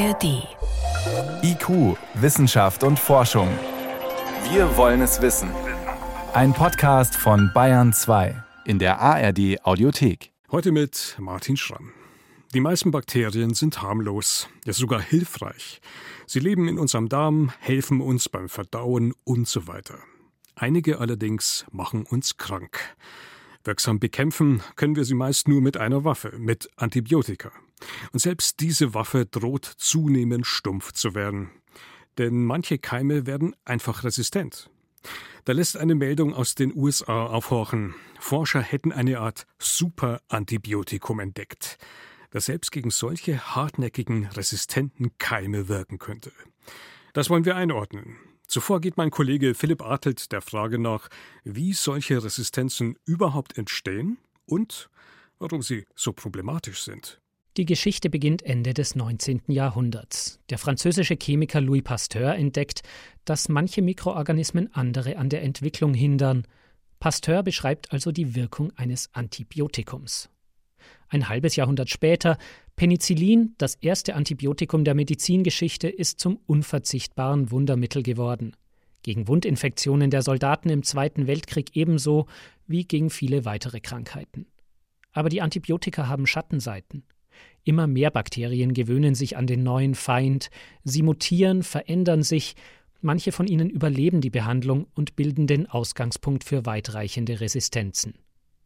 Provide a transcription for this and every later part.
ARD. IQ, Wissenschaft und Forschung. Wir wollen es wissen. Ein Podcast von Bayern 2 in der ARD Audiothek. Heute mit Martin Schramm. Die meisten Bakterien sind harmlos, ja sogar hilfreich. Sie leben in unserem Darm, helfen uns beim Verdauen und so weiter. Einige allerdings machen uns krank. Wirksam bekämpfen können wir sie meist nur mit einer Waffe, mit Antibiotika. Und selbst diese Waffe droht zunehmend stumpf zu werden. Denn manche Keime werden einfach resistent. Da lässt eine Meldung aus den USA aufhorchen. Forscher hätten eine Art Superantibiotikum entdeckt das selbst gegen solche hartnäckigen, resistenten Keime wirken könnte. Das wollen wir einordnen. Zuvor geht mein Kollege Philipp Artelt der Frage nach, wie solche Resistenzen überhaupt entstehen und warum sie so problematisch sind. Die Geschichte beginnt Ende des 19. Jahrhunderts. Der französische Chemiker Louis Pasteur entdeckt, dass manche Mikroorganismen andere an der Entwicklung hindern. Pasteur beschreibt also die Wirkung eines Antibiotikums. Ein halbes Jahrhundert später, Penicillin, das erste Antibiotikum der Medizingeschichte, ist zum unverzichtbaren Wundermittel geworden. Gegen Wundinfektionen der Soldaten im Zweiten Weltkrieg ebenso wie gegen viele weitere Krankheiten. Aber die Antibiotika haben Schattenseiten. Immer mehr Bakterien gewöhnen sich an den neuen Feind, sie mutieren, verändern sich, manche von ihnen überleben die Behandlung und bilden den Ausgangspunkt für weitreichende Resistenzen.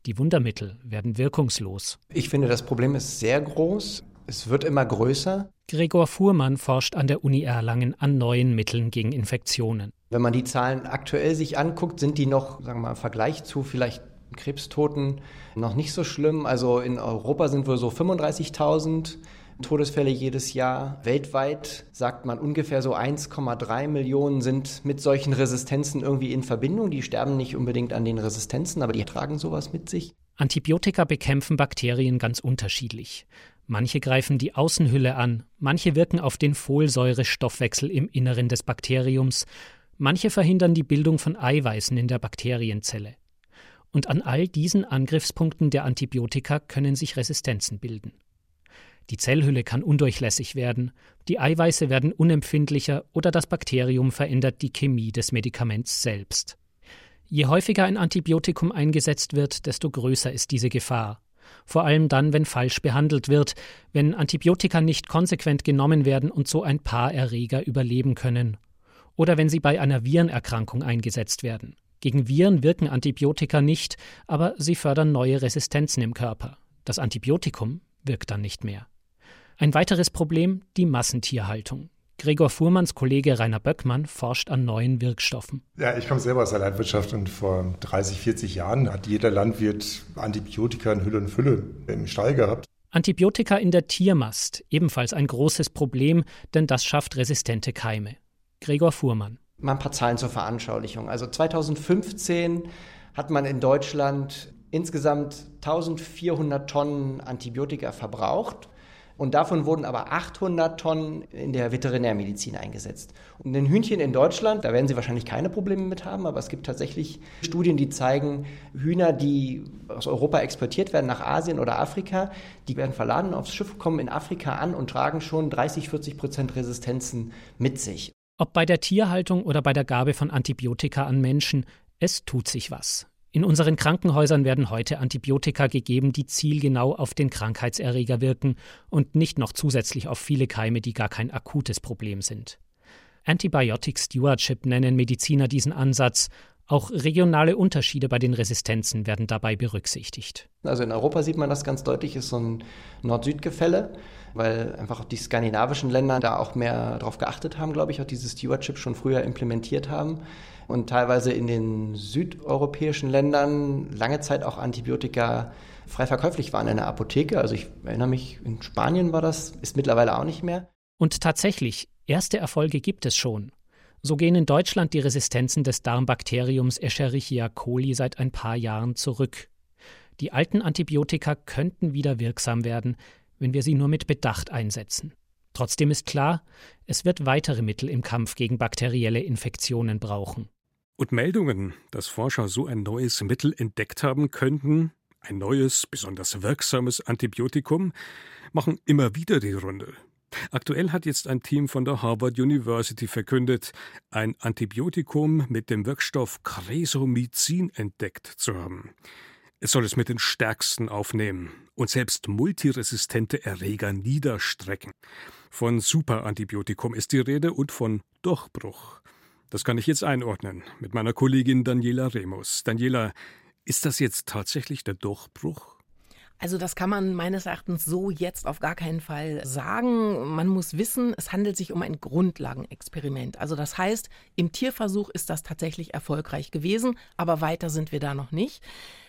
Die Wundermittel werden wirkungslos. Ich finde, das Problem ist sehr groß. Es wird immer größer. Gregor Fuhrmann forscht an der Uni Erlangen an neuen Mitteln gegen Infektionen. Wenn man die Zahlen aktuell sich anguckt, sind die noch, sagen wir mal, im Vergleich zu vielleicht Krebstoten noch nicht so schlimm. Also in Europa sind wir so 35.000 Todesfälle jedes Jahr. Weltweit sagt man ungefähr so 1,3 Millionen sind mit solchen Resistenzen irgendwie in Verbindung. Die sterben nicht unbedingt an den Resistenzen, aber die tragen sowas mit sich. Antibiotika bekämpfen Bakterien ganz unterschiedlich. Manche greifen die Außenhülle an, manche wirken auf den Folsäurestoffwechsel im Inneren des Bakteriums, manche verhindern die Bildung von Eiweißen in der Bakterienzelle. Und an all diesen Angriffspunkten der Antibiotika können sich Resistenzen bilden. Die Zellhülle kann undurchlässig werden, die Eiweiße werden unempfindlicher oder das Bakterium verändert die Chemie des Medikaments selbst. Je häufiger ein Antibiotikum eingesetzt wird, desto größer ist diese Gefahr. Vor allem dann, wenn falsch behandelt wird, wenn Antibiotika nicht konsequent genommen werden und so ein paar Erreger überleben können. Oder wenn sie bei einer Virenerkrankung eingesetzt werden. Gegen Viren wirken Antibiotika nicht, aber sie fördern neue Resistenzen im Körper. Das Antibiotikum wirkt dann nicht mehr. Ein weiteres Problem die Massentierhaltung. Gregor Fuhrmanns Kollege Rainer Böckmann forscht an neuen Wirkstoffen. Ja, ich komme selber aus der Landwirtschaft und vor 30, 40 Jahren hat jeder Landwirt Antibiotika in Hülle und Fülle im Stall gehabt. Antibiotika in der Tiermast, ebenfalls ein großes Problem, denn das schafft resistente Keime. Gregor Fuhrmann. Mal ein paar Zahlen zur Veranschaulichung. Also 2015 hat man in Deutschland insgesamt 1400 Tonnen Antibiotika verbraucht. Und davon wurden aber 800 Tonnen in der Veterinärmedizin eingesetzt. Und den Hühnchen in Deutschland, da werden Sie wahrscheinlich keine Probleme mit haben, aber es gibt tatsächlich Studien, die zeigen, Hühner, die aus Europa exportiert werden nach Asien oder Afrika, die werden verladen aufs Schiff, kommen in Afrika an und tragen schon 30, 40 Prozent Resistenzen mit sich. Ob bei der Tierhaltung oder bei der Gabe von Antibiotika an Menschen, es tut sich was. In unseren Krankenhäusern werden heute Antibiotika gegeben, die zielgenau auf den Krankheitserreger wirken und nicht noch zusätzlich auf viele Keime, die gar kein akutes Problem sind. Antibiotic Stewardship nennen Mediziner diesen Ansatz. Auch regionale Unterschiede bei den Resistenzen werden dabei berücksichtigt. Also in Europa sieht man das ganz deutlich, ist so ein Nord-Süd-Gefälle, weil einfach die skandinavischen Länder da auch mehr darauf geachtet haben, glaube ich, auch dieses Stewardship schon früher implementiert haben und teilweise in den südeuropäischen Ländern lange Zeit auch Antibiotika frei verkäuflich waren in der Apotheke. Also ich erinnere mich, in Spanien war das, ist mittlerweile auch nicht mehr. Und tatsächlich, erste Erfolge gibt es schon. So gehen in Deutschland die Resistenzen des Darmbakteriums Escherichia coli seit ein paar Jahren zurück. Die alten Antibiotika könnten wieder wirksam werden, wenn wir sie nur mit Bedacht einsetzen. Trotzdem ist klar, es wird weitere Mittel im Kampf gegen bakterielle Infektionen brauchen. Und Meldungen, dass Forscher so ein neues Mittel entdeckt haben könnten, ein neues, besonders wirksames Antibiotikum, machen immer wieder die Runde. Aktuell hat jetzt ein Team von der Harvard University verkündet, ein Antibiotikum mit dem Wirkstoff Cresomycin entdeckt zu haben. Es soll es mit den stärksten aufnehmen und selbst multiresistente Erreger niederstrecken. Von Superantibiotikum ist die Rede und von Durchbruch. Das kann ich jetzt einordnen mit meiner Kollegin Daniela Remus. Daniela, ist das jetzt tatsächlich der Durchbruch? Also das kann man meines Erachtens so jetzt auf gar keinen Fall sagen. Man muss wissen, es handelt sich um ein Grundlagenexperiment. Also das heißt, im Tierversuch ist das tatsächlich erfolgreich gewesen, aber weiter sind wir da noch nicht.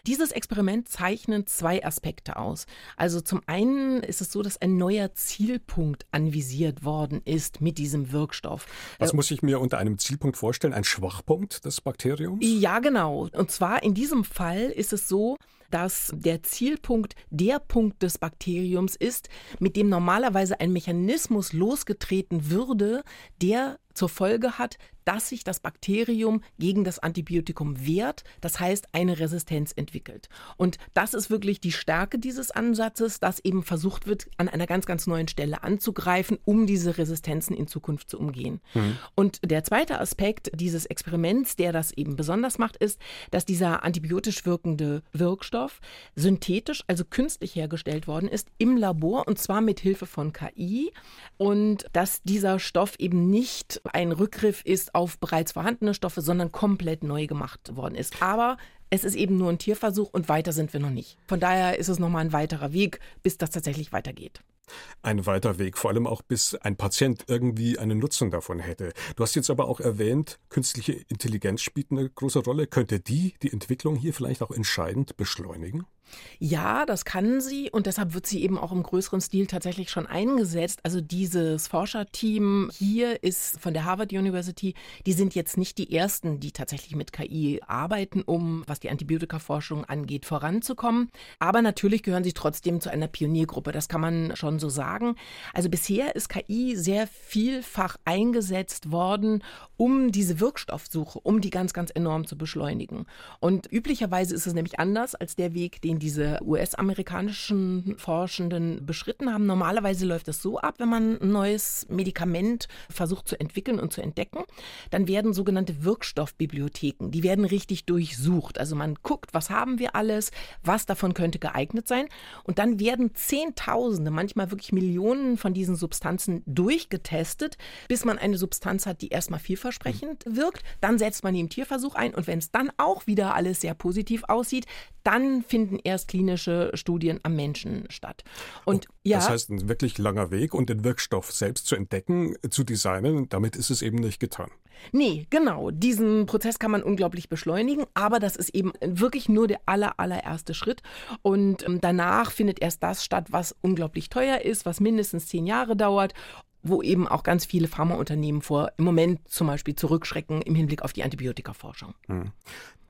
Dieses Experiment zeichnet zwei Aspekte aus. Also zum einen ist es so, dass ein neuer Zielpunkt anvisiert worden ist mit diesem Wirkstoff. Was muss ich mir unter einem Zielpunkt vorstellen? Ein Schwachpunkt des Bakteriums? Ja, genau. Und zwar in diesem Fall ist es so, dass der Zielpunkt der Punkt des Bakteriums ist, mit dem normalerweise ein Mechanismus losgetreten würde, der zur Folge hat, dass sich das Bakterium gegen das Antibiotikum wehrt, das heißt eine Resistenz entwickelt. Und das ist wirklich die Stärke dieses Ansatzes, dass eben versucht wird, an einer ganz, ganz neuen Stelle anzugreifen, um diese Resistenzen in Zukunft zu umgehen. Mhm. Und der zweite Aspekt dieses Experiments, der das eben besonders macht, ist, dass dieser antibiotisch wirkende Wirkstoff synthetisch, also künstlich hergestellt worden ist im Labor und zwar mit Hilfe von KI und dass dieser Stoff eben nicht ein Rückgriff ist auf bereits vorhandene Stoffe, sondern komplett neu gemacht worden ist. Aber es ist eben nur ein Tierversuch und weiter sind wir noch nicht. Von daher ist es nochmal ein weiterer Weg, bis das tatsächlich weitergeht. Ein weiter Weg, vor allem auch bis ein Patient irgendwie einen Nutzen davon hätte. Du hast jetzt aber auch erwähnt, künstliche Intelligenz spielt eine große Rolle. Könnte die die Entwicklung hier vielleicht auch entscheidend beschleunigen? Ja, das kann sie und deshalb wird sie eben auch im größeren Stil tatsächlich schon eingesetzt. Also dieses Forscherteam hier ist von der Harvard University, die sind jetzt nicht die ersten, die tatsächlich mit KI arbeiten, um, was die Antibiotikaforschung angeht, voranzukommen. Aber natürlich gehören sie trotzdem zu einer Pioniergruppe, das kann man schon so sagen. Also bisher ist KI sehr vielfach eingesetzt worden, um diese Wirkstoffsuche, um die ganz, ganz enorm zu beschleunigen. Und üblicherweise ist es nämlich anders als der Weg, den diese US-amerikanischen Forschenden beschritten haben. Normalerweise läuft es so ab, wenn man ein neues Medikament versucht zu entwickeln und zu entdecken, dann werden sogenannte Wirkstoffbibliotheken, die werden richtig durchsucht. Also man guckt, was haben wir alles, was davon könnte geeignet sein und dann werden Zehntausende, manchmal wirklich Millionen von diesen Substanzen durchgetestet, bis man eine Substanz hat, die erstmal vielversprechend wirkt. Dann setzt man die im Tierversuch ein und wenn es dann auch wieder alles sehr positiv aussieht, dann finden erst klinische Studien am Menschen statt. Und oh, ja, das heißt, ein wirklich langer Weg und den Wirkstoff selbst zu entdecken, zu designen, damit ist es eben nicht getan. Nee, genau. Diesen Prozess kann man unglaublich beschleunigen, aber das ist eben wirklich nur der aller, allererste Schritt. Und ähm, danach findet erst das statt, was unglaublich teuer ist, was mindestens zehn Jahre dauert wo eben auch ganz viele Pharmaunternehmen vor im Moment zum Beispiel zurückschrecken im Hinblick auf die Antibiotikaforschung.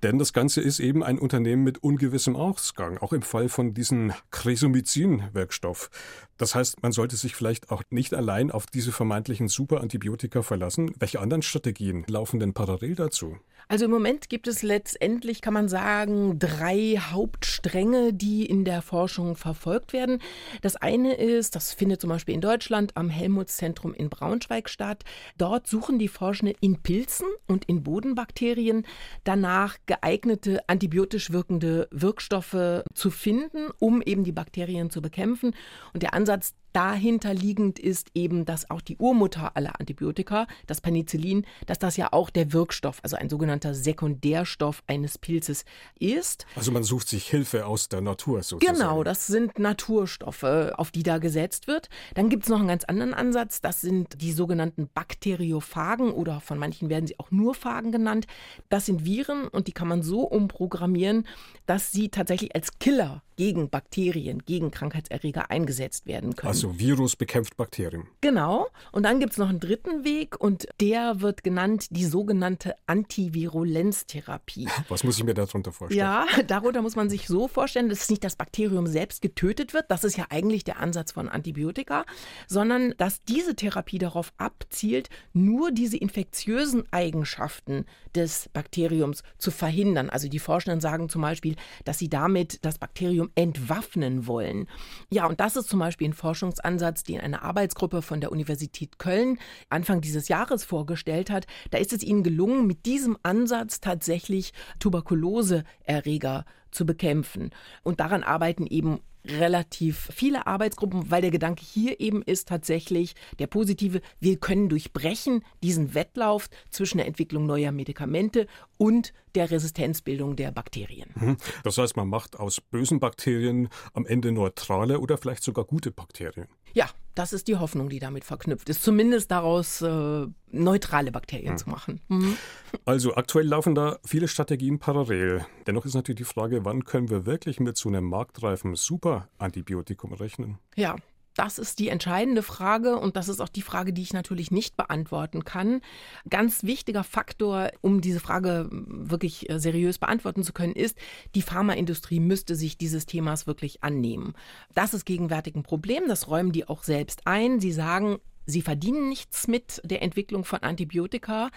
Denn das Ganze ist eben ein Unternehmen mit ungewissem Ausgang, auch im Fall von diesem Cresomycin-Wirkstoff. Das heißt, man sollte sich vielleicht auch nicht allein auf diese vermeintlichen Superantibiotika verlassen. Welche anderen Strategien laufen denn parallel dazu? Also im Moment gibt es letztendlich, kann man sagen, drei Hauptstränge, die in der Forschung verfolgt werden. Das eine ist, das findet zum Beispiel in Deutschland am Helmholtz-Zentrum in Braunschweig statt. Dort suchen die Forschenden in Pilzen und in Bodenbakterien danach geeignete antibiotisch wirkende Wirkstoffe zu finden, um eben die Bakterien zu bekämpfen. Und der Ansatz dahinter liegend ist eben, dass auch die Urmutter aller Antibiotika, das Penicillin, dass das ja auch der Wirkstoff, also ein sogenannter Sekundärstoff eines Pilzes ist. Also man sucht sich Hilfe aus der Natur sozusagen. Genau, das sind Naturstoffe, auf die da gesetzt wird. Dann gibt es noch einen ganz anderen Ansatz, das sind die sogenannten Bakteriophagen oder von manchen werden sie auch nur Phagen genannt. Das sind Viren und die kann man so umprogrammieren, dass sie tatsächlich als Killer gegen Bakterien, gegen Krankheitserreger eingesetzt werden können. Also Virus bekämpft Bakterien. Genau. Und dann gibt es noch einen dritten Weg und der wird genannt die sogenannte Antivirulenztherapie. Was muss ich mir darunter vorstellen? Ja, darunter muss man sich so vorstellen, dass nicht das Bakterium selbst getötet wird, das ist ja eigentlich der Ansatz von Antibiotika, sondern dass diese Therapie darauf abzielt, nur diese infektiösen Eigenschaften des Bakteriums zu verhindern. Also die Forschenden sagen zum Beispiel, dass sie damit das Bakterium entwaffnen wollen. Ja, und das ist zum Beispiel ein Forschungsansatz, den eine Arbeitsgruppe von der Universität Köln Anfang dieses Jahres vorgestellt hat. Da ist es ihnen gelungen, mit diesem Ansatz tatsächlich Tuberkuloseerreger zu bekämpfen. Und daran arbeiten eben relativ viele Arbeitsgruppen, weil der Gedanke hier eben ist tatsächlich der positive, wir können durchbrechen diesen Wettlauf zwischen der Entwicklung neuer Medikamente und der Resistenzbildung der Bakterien. Mhm. Das heißt, man macht aus bösen Bakterien am Ende neutrale oder vielleicht sogar gute Bakterien. Ja, das ist die Hoffnung, die damit verknüpft ist, zumindest daraus äh, neutrale Bakterien mhm. zu machen. Mhm. Also aktuell laufen da viele Strategien parallel. Dennoch ist natürlich die Frage, wann können wir wirklich mit so einem marktreifen Superantibiotikum rechnen? Ja, das ist die entscheidende Frage und das ist auch die Frage, die ich natürlich nicht beantworten kann. Ganz wichtiger Faktor, um diese Frage wirklich äh, seriös beantworten zu können, ist, die Pharmaindustrie müsste sich dieses Themas wirklich annehmen. Das ist gegenwärtig ein Problem, das räumen die auch selbst ein. Sie sagen, Sie verdienen nichts mit der Entwicklung von Antibiotika.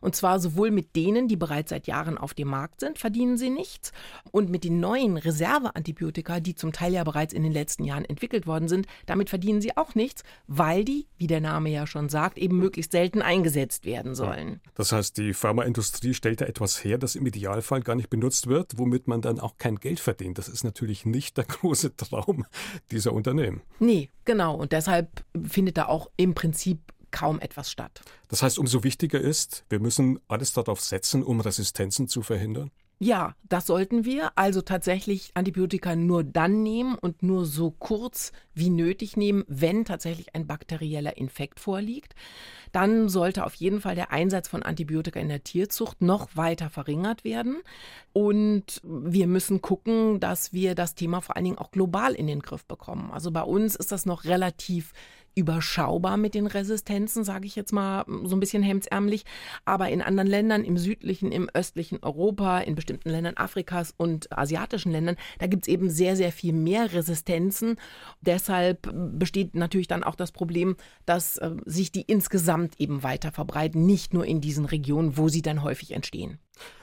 Und zwar sowohl mit denen, die bereits seit Jahren auf dem Markt sind, verdienen sie nichts. Und mit den neuen Reserveantibiotika, die zum Teil ja bereits in den letzten Jahren entwickelt worden sind, damit verdienen sie auch nichts, weil die, wie der Name ja schon sagt, eben möglichst selten eingesetzt werden sollen. Das heißt, die Pharmaindustrie stellt da etwas her, das im Idealfall gar nicht benutzt wird, womit man dann auch kein Geld verdient. Das ist natürlich nicht der große Traum dieser Unternehmen. Nee, genau. Und deshalb findet da auch im Prinzip kaum etwas statt. Das heißt, umso wichtiger ist, wir müssen alles darauf setzen, um Resistenzen zu verhindern? Ja, das sollten wir. Also tatsächlich Antibiotika nur dann nehmen und nur so kurz wie nötig nehmen, wenn tatsächlich ein bakterieller Infekt vorliegt. Dann sollte auf jeden Fall der Einsatz von Antibiotika in der Tierzucht noch weiter verringert werden. Und wir müssen gucken, dass wir das Thema vor allen Dingen auch global in den Griff bekommen. Also bei uns ist das noch relativ überschaubar mit den Resistenzen, sage ich jetzt mal so ein bisschen hemdsärmlich. Aber in anderen Ländern, im südlichen, im östlichen Europa, in bestimmten Ländern Afrikas und asiatischen Ländern, da gibt es eben sehr, sehr viel mehr Resistenzen. Deshalb besteht natürlich dann auch das Problem, dass äh, sich die insgesamt eben weiter verbreiten, nicht nur in diesen Regionen, wo sie dann häufig entstehen.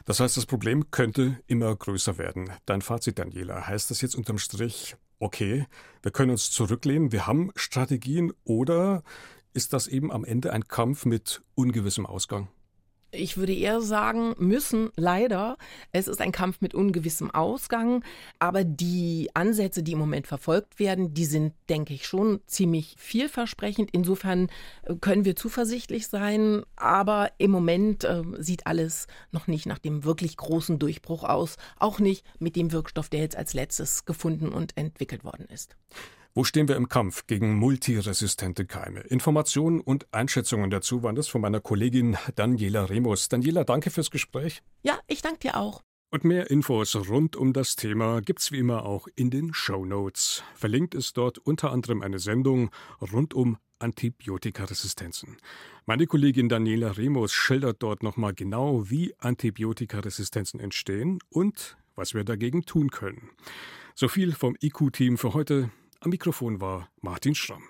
Das heißt, das Problem könnte immer größer werden. Dein Fazit, Daniela, heißt das jetzt unterm Strich, okay, wir können uns zurücklehnen, wir haben Strategien oder ist das eben am Ende ein Kampf mit ungewissem Ausgang? Ich würde eher sagen, müssen leider. Es ist ein Kampf mit ungewissem Ausgang, aber die Ansätze, die im Moment verfolgt werden, die sind, denke ich, schon ziemlich vielversprechend. Insofern äh, können wir zuversichtlich sein, aber im Moment äh, sieht alles noch nicht nach dem wirklich großen Durchbruch aus, auch nicht mit dem Wirkstoff, der jetzt als letztes gefunden und entwickelt worden ist. Wo stehen wir im Kampf gegen multiresistente Keime? Informationen und Einschätzungen dazu waren das von meiner Kollegin Daniela Remus. Daniela, danke fürs Gespräch. Ja, ich danke dir auch. Und mehr Infos rund um das Thema gibt's wie immer auch in den Show Notes. Verlinkt ist dort unter anderem eine Sendung rund um Antibiotikaresistenzen. Meine Kollegin Daniela Remus schildert dort nochmal genau, wie Antibiotikaresistenzen entstehen und was wir dagegen tun können. So viel vom IQ-Team für heute. Am Mikrofon war Martin Schramm.